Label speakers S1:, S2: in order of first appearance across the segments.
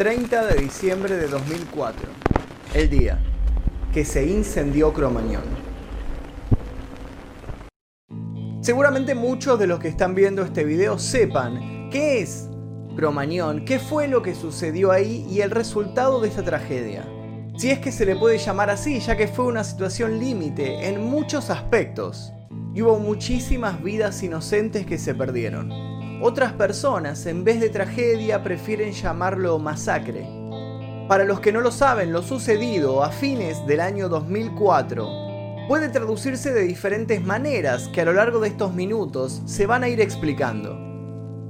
S1: 30 de diciembre de 2004, el día que se incendió Cromañón. Seguramente muchos de los que están viendo este video sepan qué es Cromañón, qué fue lo que sucedió ahí y el resultado de esta tragedia. Si es que se le puede llamar así, ya que fue una situación límite en muchos aspectos y hubo muchísimas vidas inocentes que se perdieron. Otras personas, en vez de tragedia, prefieren llamarlo masacre. Para los que no lo saben, lo sucedido a fines del año 2004 puede traducirse de diferentes maneras que a lo largo de estos minutos se van a ir explicando.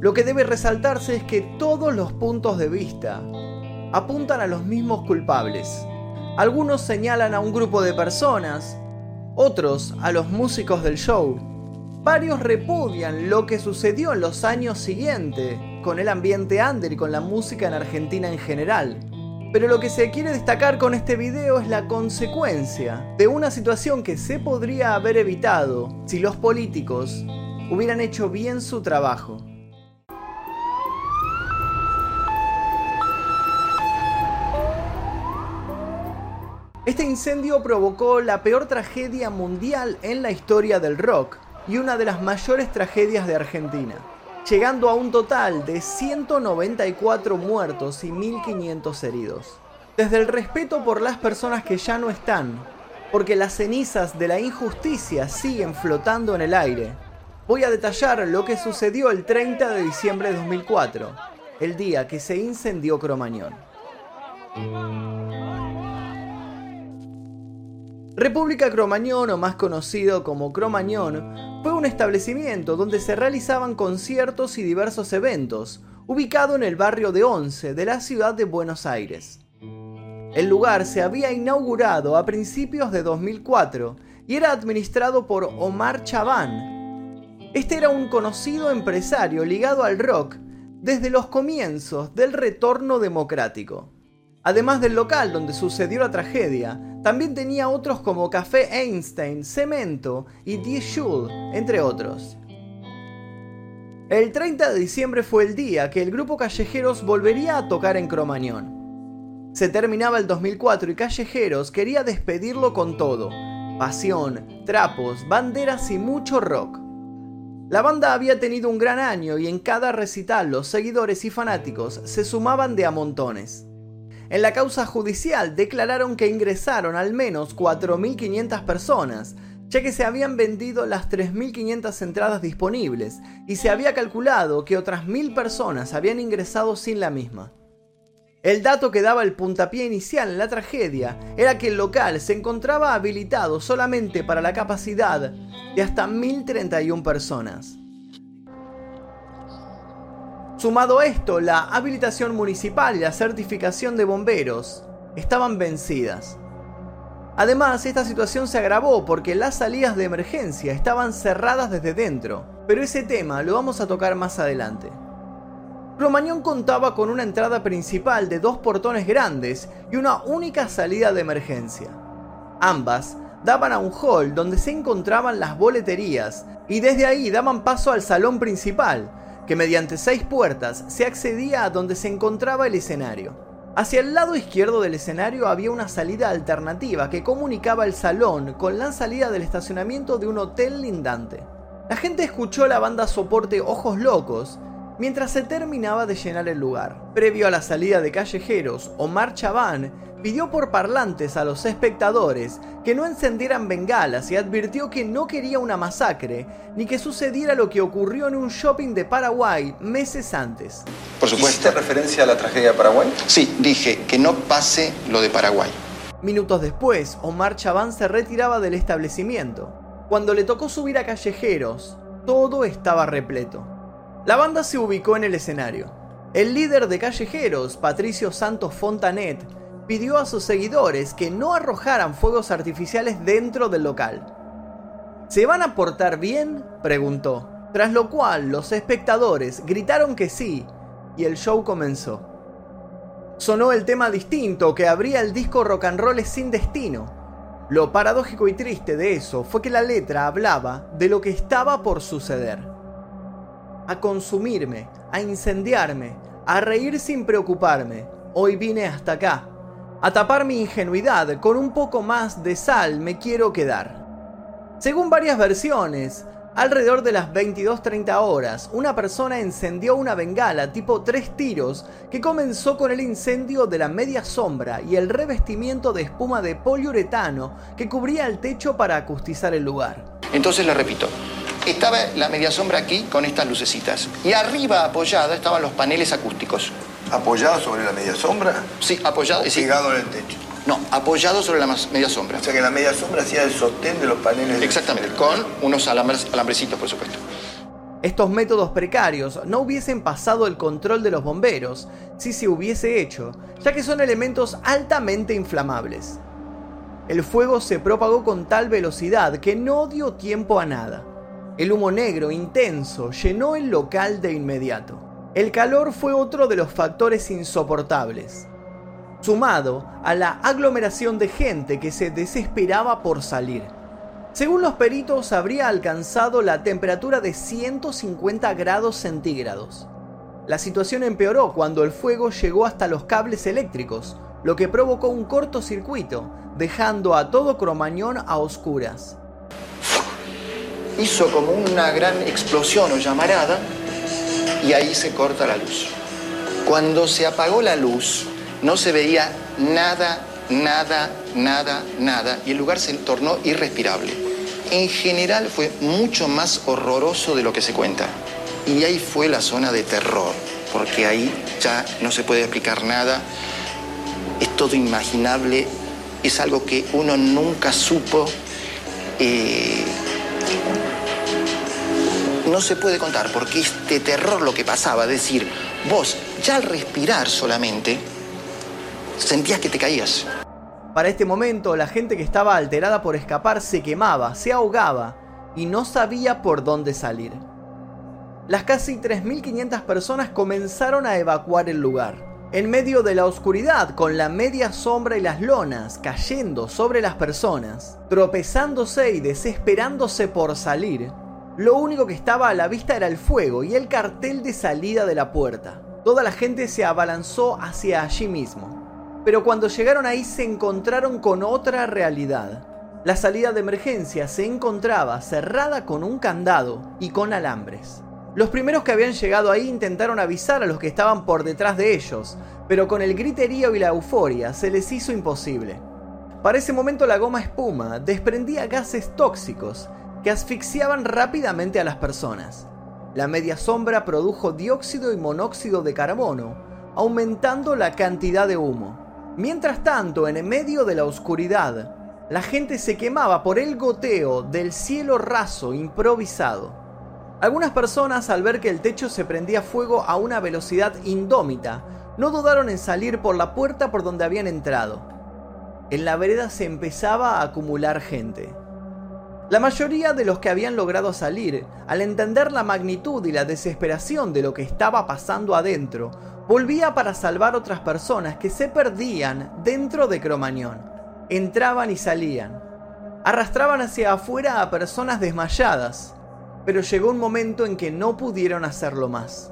S1: Lo que debe resaltarse es que todos los puntos de vista apuntan a los mismos culpables. Algunos señalan a un grupo de personas, otros a los músicos del show. Varios repudian lo que sucedió en los años siguientes con el ambiente under y con la música en Argentina en general. Pero lo que se quiere destacar con este video es la consecuencia de una situación que se podría haber evitado si los políticos hubieran hecho bien su trabajo. Este incendio provocó la peor tragedia mundial en la historia del rock y una de las mayores tragedias de Argentina, llegando a un total de 194 muertos y 1.500 heridos. Desde el respeto por las personas que ya no están, porque las cenizas de la injusticia siguen flotando en el aire, voy a detallar lo que sucedió el 30 de diciembre de 2004, el día que se incendió Cromañón. República Cromañón, o más conocido como Cromañón, fue un establecimiento donde se realizaban conciertos y diversos eventos, ubicado en el barrio de Once de la ciudad de Buenos Aires. El lugar se había inaugurado a principios de 2004 y era administrado por Omar Chaván. Este era un conocido empresario ligado al rock desde los comienzos del retorno democrático. Además del local donde sucedió la tragedia, también tenía otros como Café Einstein, Cemento y Die Schule, entre otros. El 30 de diciembre fue el día que el grupo Callejeros volvería a tocar en Cromañón. Se terminaba el 2004 y Callejeros quería despedirlo con todo. Pasión, trapos, banderas y mucho rock. La banda había tenido un gran año y en cada recital los seguidores y fanáticos se sumaban de a montones. En la causa judicial declararon que ingresaron al menos 4.500 personas, ya que se habían vendido las 3.500 entradas disponibles y se había calculado que otras 1.000 personas habían ingresado sin la misma. El dato que daba el puntapié inicial en la tragedia era que el local se encontraba habilitado solamente para la capacidad de hasta 1.031 personas. Sumado a esto, la habilitación municipal y la certificación de bomberos estaban vencidas. Además, esta situación se agravó porque las salidas de emergencia estaban cerradas desde dentro, pero ese tema lo vamos a tocar más adelante. Cromañón contaba con una entrada principal de dos portones grandes y una única salida de emergencia. Ambas daban a un hall donde se encontraban las boleterías y desde ahí daban paso al salón principal, que mediante seis puertas se accedía a donde se encontraba el escenario. Hacia el lado izquierdo del escenario había una salida alternativa que comunicaba el salón con la salida del estacionamiento de un hotel lindante. La gente escuchó la banda soporte Ojos Locos mientras se terminaba de llenar el lugar. Previo a la salida de callejeros, Omar Chaván pidió por parlantes a los espectadores que no encendieran bengalas y advirtió que no quería una masacre ni que sucediera lo que ocurrió en un shopping de Paraguay meses antes.
S2: Por supuesto. ¿Hiciste referencia a la tragedia de Paraguay?
S3: Sí, dije que no pase lo de Paraguay.
S1: Minutos después, Omar Chaván se retiraba del establecimiento. Cuando le tocó subir a callejeros, todo estaba repleto. La banda se ubicó en el escenario. El líder de callejeros, Patricio Santos Fontanet, pidió a sus seguidores que no arrojaran fuegos artificiales dentro del local. ¿Se van a portar bien? preguntó, tras lo cual los espectadores gritaron que sí y el show comenzó. Sonó el tema distinto que abría el disco Rock and Roll sin destino. Lo paradójico y triste de eso fue que la letra hablaba de lo que estaba por suceder. A consumirme, a incendiarme, a reír sin preocuparme, hoy vine hasta acá. A tapar mi ingenuidad, con un poco más de sal me quiero quedar. Según varias versiones, Alrededor de las 22.30 horas, una persona encendió una bengala tipo tres tiros que comenzó con el incendio de la media sombra y el revestimiento de espuma de poliuretano que cubría el techo para acustizar el lugar.
S3: Entonces le repito, estaba la media sombra aquí con estas lucecitas y arriba apoyada estaban los paneles acústicos.
S2: ¿Apoyado sobre la media sombra?
S3: Sí, apoyado.
S2: Sí. Pegado en el techo.
S3: No, apoyado sobre la media sombra.
S2: O sea que la media sombra hacía el sostén de los paneles.
S3: Exactamente, con unos alambrecitos, por supuesto.
S1: Estos métodos precarios no hubiesen pasado el control de los bomberos si se hubiese hecho, ya que son elementos altamente inflamables. El fuego se propagó con tal velocidad que no dio tiempo a nada. El humo negro intenso llenó el local de inmediato. El calor fue otro de los factores insoportables sumado a la aglomeración de gente que se desesperaba por salir. Según los peritos, habría alcanzado la temperatura de 150 grados centígrados. La situación empeoró cuando el fuego llegó hasta los cables eléctricos, lo que provocó un cortocircuito, dejando a todo Cromañón a oscuras.
S3: Hizo como una gran explosión o llamarada y ahí se corta la luz. Cuando se apagó la luz, no se veía nada, nada, nada, nada, y el lugar se tornó irrespirable. En general fue mucho más horroroso de lo que se cuenta. Y ahí fue la zona de terror, porque ahí ya no se puede explicar nada, es todo imaginable, es algo que uno nunca supo. Eh, no se puede contar, porque este terror lo que pasaba, es decir, vos ya al respirar solamente, sentías que te caías.
S1: Para este momento, la gente que estaba alterada por escapar se quemaba, se ahogaba y no sabía por dónde salir. Las casi 3.500 personas comenzaron a evacuar el lugar. En medio de la oscuridad, con la media sombra y las lonas cayendo sobre las personas, tropezándose y desesperándose por salir, lo único que estaba a la vista era el fuego y el cartel de salida de la puerta. Toda la gente se abalanzó hacia allí mismo. Pero cuando llegaron ahí se encontraron con otra realidad. La salida de emergencia se encontraba cerrada con un candado y con alambres. Los primeros que habían llegado ahí intentaron avisar a los que estaban por detrás de ellos, pero con el griterío y la euforia se les hizo imposible. Para ese momento la goma espuma desprendía gases tóxicos que asfixiaban rápidamente a las personas. La media sombra produjo dióxido y monóxido de carbono, aumentando la cantidad de humo. Mientras tanto, en medio de la oscuridad, la gente se quemaba por el goteo del cielo raso improvisado. Algunas personas, al ver que el techo se prendía fuego a una velocidad indómita, no dudaron en salir por la puerta por donde habían entrado. En la vereda se empezaba a acumular gente. La mayoría de los que habían logrado salir, al entender la magnitud y la desesperación de lo que estaba pasando adentro, Volvía para salvar otras personas que se perdían dentro de Cromañón. Entraban y salían. Arrastraban hacia afuera a personas desmayadas, pero llegó un momento en que no pudieron hacerlo más.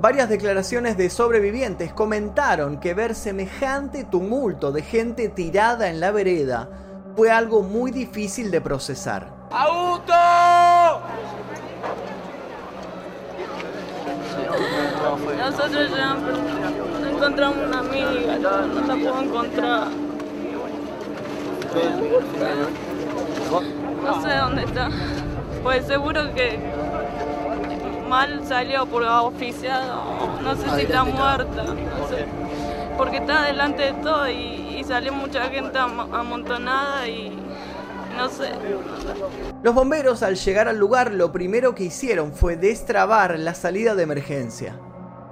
S1: Varias declaraciones de sobrevivientes comentaron que ver semejante tumulto de gente tirada en la vereda fue algo muy difícil de procesar. ¡Auto!
S4: Nosotros ya encontramos una amiga, no, la puedo encontrar. No sé dónde está. Pues seguro que mal salió por oficiado. No sé si está muerta. No sé. Porque está delante de todo y, y salió mucha gente amontonada y no sé.
S1: Los bomberos al llegar al lugar lo primero que hicieron fue destrabar la salida de emergencia.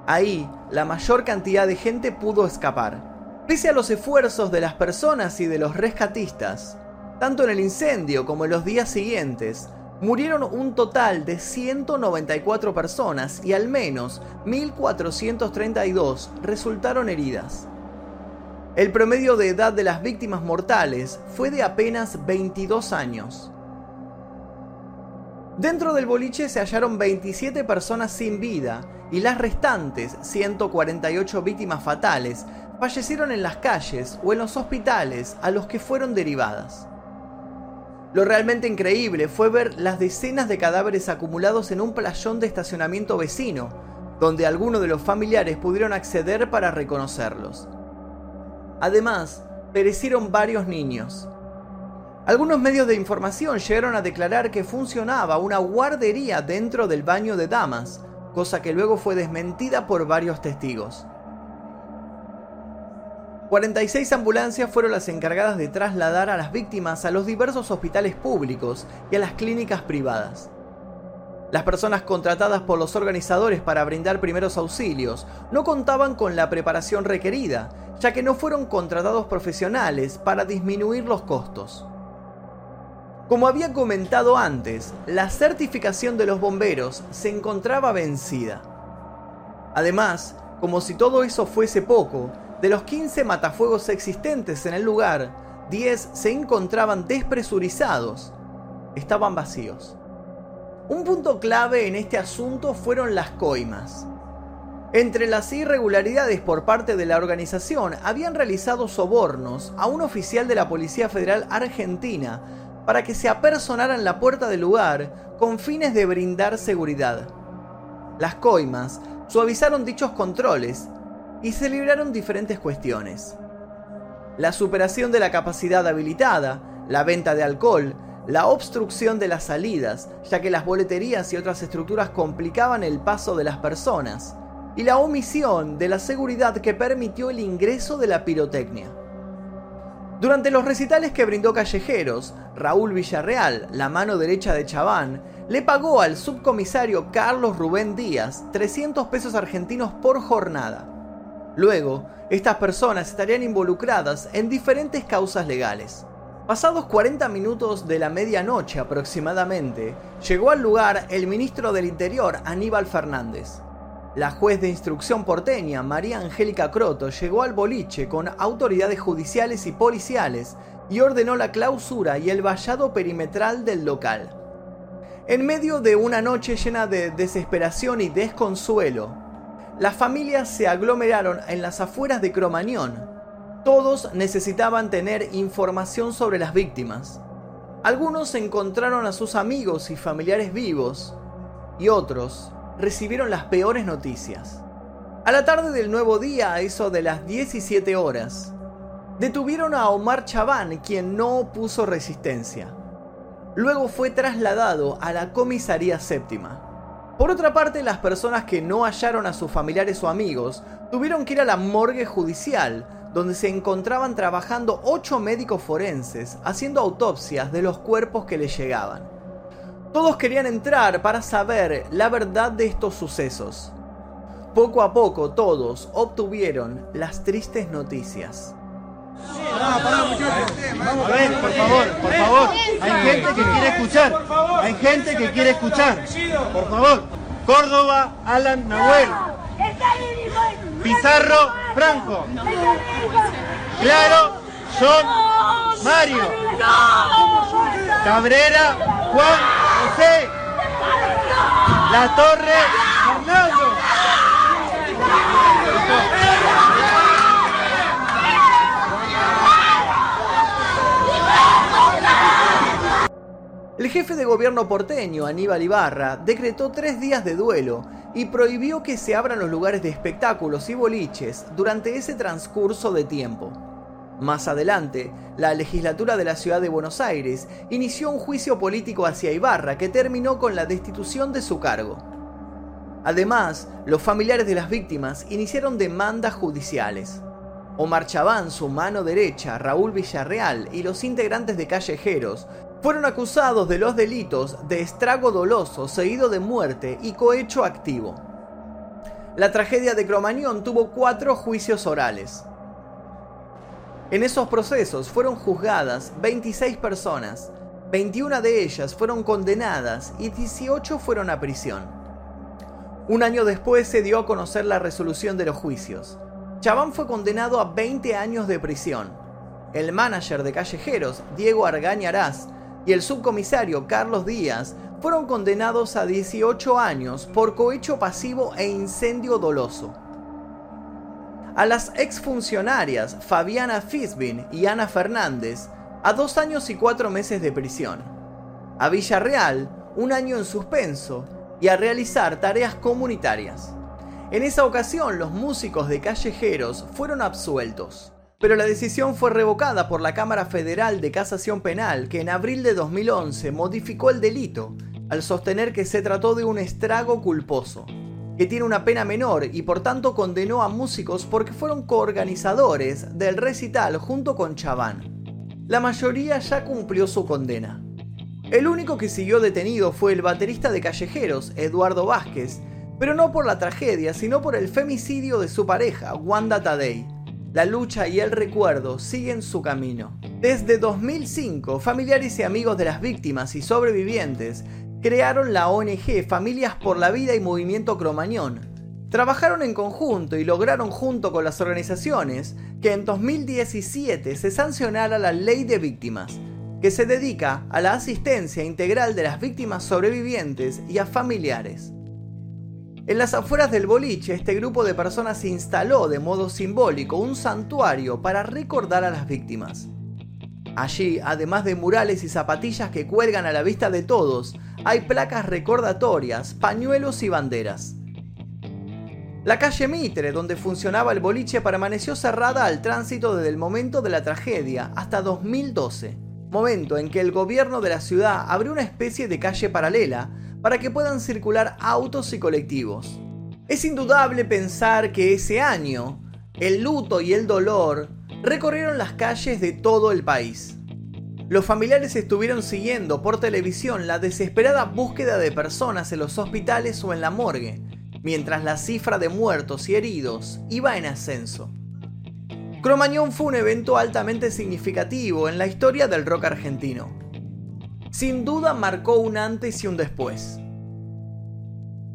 S1: Ahí, la mayor cantidad de gente pudo escapar. Pese a los esfuerzos de las personas y de los rescatistas, tanto en el incendio como en los días siguientes, murieron un total de 194 personas y al menos 1.432 resultaron heridas. El promedio de edad de las víctimas mortales fue de apenas 22 años. Dentro del boliche se hallaron 27 personas sin vida y las restantes 148 víctimas fatales fallecieron en las calles o en los hospitales a los que fueron derivadas. Lo realmente increíble fue ver las decenas de cadáveres acumulados en un playón de estacionamiento vecino, donde algunos de los familiares pudieron acceder para reconocerlos. Además, perecieron varios niños, algunos medios de información llegaron a declarar que funcionaba una guardería dentro del baño de damas, cosa que luego fue desmentida por varios testigos. 46 ambulancias fueron las encargadas de trasladar a las víctimas a los diversos hospitales públicos y a las clínicas privadas. Las personas contratadas por los organizadores para brindar primeros auxilios no contaban con la preparación requerida, ya que no fueron contratados profesionales para disminuir los costos. Como había comentado antes, la certificación de los bomberos se encontraba vencida. Además, como si todo eso fuese poco, de los 15 matafuegos existentes en el lugar, 10 se encontraban despresurizados, estaban vacíos. Un punto clave en este asunto fueron las coimas. Entre las irregularidades por parte de la organización habían realizado sobornos a un oficial de la Policía Federal Argentina para que se apersonara en la puerta del lugar con fines de brindar seguridad. Las coimas suavizaron dichos controles y se libraron diferentes cuestiones. La superación de la capacidad habilitada, la venta de alcohol, la obstrucción de las salidas, ya que las boleterías y otras estructuras complicaban el paso de las personas, y la omisión de la seguridad que permitió el ingreso de la pirotecnia. Durante los recitales que brindó Callejeros, Raúl Villarreal, la mano derecha de Chaván, le pagó al subcomisario Carlos Rubén Díaz 300 pesos argentinos por jornada. Luego, estas personas estarían involucradas en diferentes causas legales. Pasados 40 minutos de la medianoche aproximadamente, llegó al lugar el ministro del Interior Aníbal Fernández. La juez de instrucción porteña, María Angélica Croto, llegó al boliche con autoridades judiciales y policiales y ordenó la clausura y el vallado perimetral del local. En medio de una noche llena de desesperación y desconsuelo, las familias se aglomeraron en las afueras de Cromañón. Todos necesitaban tener información sobre las víctimas. Algunos encontraron a sus amigos y familiares vivos y otros recibieron las peores noticias. A la tarde del nuevo día, a eso de las 17 horas, detuvieron a Omar Chaván, quien no opuso resistencia. Luego fue trasladado a la comisaría séptima. Por otra parte, las personas que no hallaron a sus familiares o amigos tuvieron que ir a la morgue judicial, donde se encontraban trabajando ocho médicos forenses haciendo autopsias de los cuerpos que les llegaban. Todos querían entrar para saber la verdad de estos sucesos. Poco a poco todos obtuvieron las tristes noticias.
S5: A ver, por favor, por favor. Hay gente que quiere escuchar. Hay gente que quiere escuchar. Por favor. Córdoba, Alan Nahuel. Pizarro, Franco. Claro, John, Mario. Cabrera, Juan, la Torre
S1: El jefe de gobierno porteño, Aníbal Ibarra, decretó tres días de duelo y prohibió que se abran los lugares de espectáculos y boliches durante ese transcurso de tiempo. Más adelante, la legislatura de la ciudad de Buenos Aires inició un juicio político hacia Ibarra que terminó con la destitución de su cargo. Además, los familiares de las víctimas iniciaron demandas judiciales. Omar Chaván, su mano derecha, Raúl Villarreal y los integrantes de Callejeros fueron acusados de los delitos de estrago doloso seguido de muerte y cohecho activo. La tragedia de Cromañón tuvo cuatro juicios orales. En esos procesos fueron juzgadas 26 personas, 21 de ellas fueron condenadas y 18 fueron a prisión. Un año después se dio a conocer la resolución de los juicios. Chabán fue condenado a 20 años de prisión. El manager de callejeros, Diego Argañarás, y el subcomisario Carlos Díaz fueron condenados a 18 años por cohecho pasivo e incendio doloso. A las exfuncionarias Fabiana Fisbin y Ana Fernández a dos años y cuatro meses de prisión. A Villarreal, un año en suspenso y a realizar tareas comunitarias. En esa ocasión, los músicos de callejeros fueron absueltos. Pero la decisión fue revocada por la Cámara Federal de Casación Penal, que en abril de 2011 modificó el delito al sostener que se trató de un estrago culposo, que tiene una pena menor y por tanto condenó a músicos porque fueron coorganizadores del recital junto con Chaván. La mayoría ya cumplió su condena. El único que siguió detenido fue el baterista de Callejeros, Eduardo Vázquez, pero no por la tragedia, sino por el femicidio de su pareja, Wanda Tadei. La lucha y el recuerdo siguen su camino. Desde 2005, familiares y amigos de las víctimas y sobrevivientes crearon la ONG Familias por la Vida y Movimiento Cromañón. Trabajaron en conjunto y lograron junto con las organizaciones que en 2017 se sancionara la Ley de Víctimas, que se dedica a la asistencia integral de las víctimas sobrevivientes y a familiares. En las afueras del boliche, este grupo de personas instaló de modo simbólico un santuario para recordar a las víctimas. Allí, además de murales y zapatillas que cuelgan a la vista de todos, hay placas recordatorias, pañuelos y banderas. La calle Mitre, donde funcionaba el boliche, permaneció cerrada al tránsito desde el momento de la tragedia hasta 2012, momento en que el gobierno de la ciudad abrió una especie de calle paralela para que puedan circular autos y colectivos. Es indudable pensar que ese año, el luto y el dolor recorrieron las calles de todo el país. Los familiares estuvieron siguiendo por televisión la desesperada búsqueda de personas en los hospitales o en la morgue, mientras la cifra de muertos y heridos iba en ascenso. Cromañón fue un evento altamente significativo en la historia del rock argentino. Sin duda marcó un antes y un después.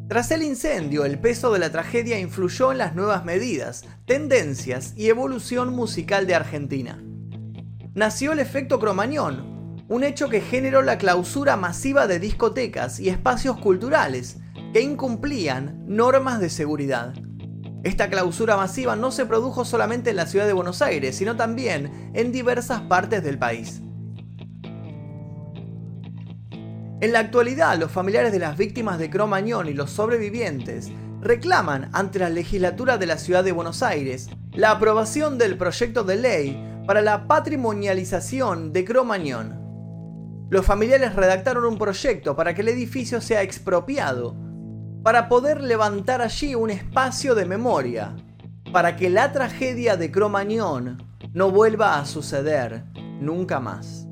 S1: Tras el incendio, el peso de la tragedia influyó en las nuevas medidas, tendencias y evolución musical de Argentina. Nació el efecto Cromañón, un hecho que generó la clausura masiva de discotecas y espacios culturales que incumplían normas de seguridad. Esta clausura masiva no se produjo solamente en la ciudad de Buenos Aires, sino también en diversas partes del país. En la actualidad, los familiares de las víctimas de Cromañón y los sobrevivientes reclaman ante la legislatura de la ciudad de Buenos Aires la aprobación del proyecto de ley para la patrimonialización de Cromañón. Los familiares redactaron un proyecto para que el edificio sea expropiado, para poder levantar allí un espacio de memoria, para que la tragedia de Cromañón no vuelva a suceder nunca más.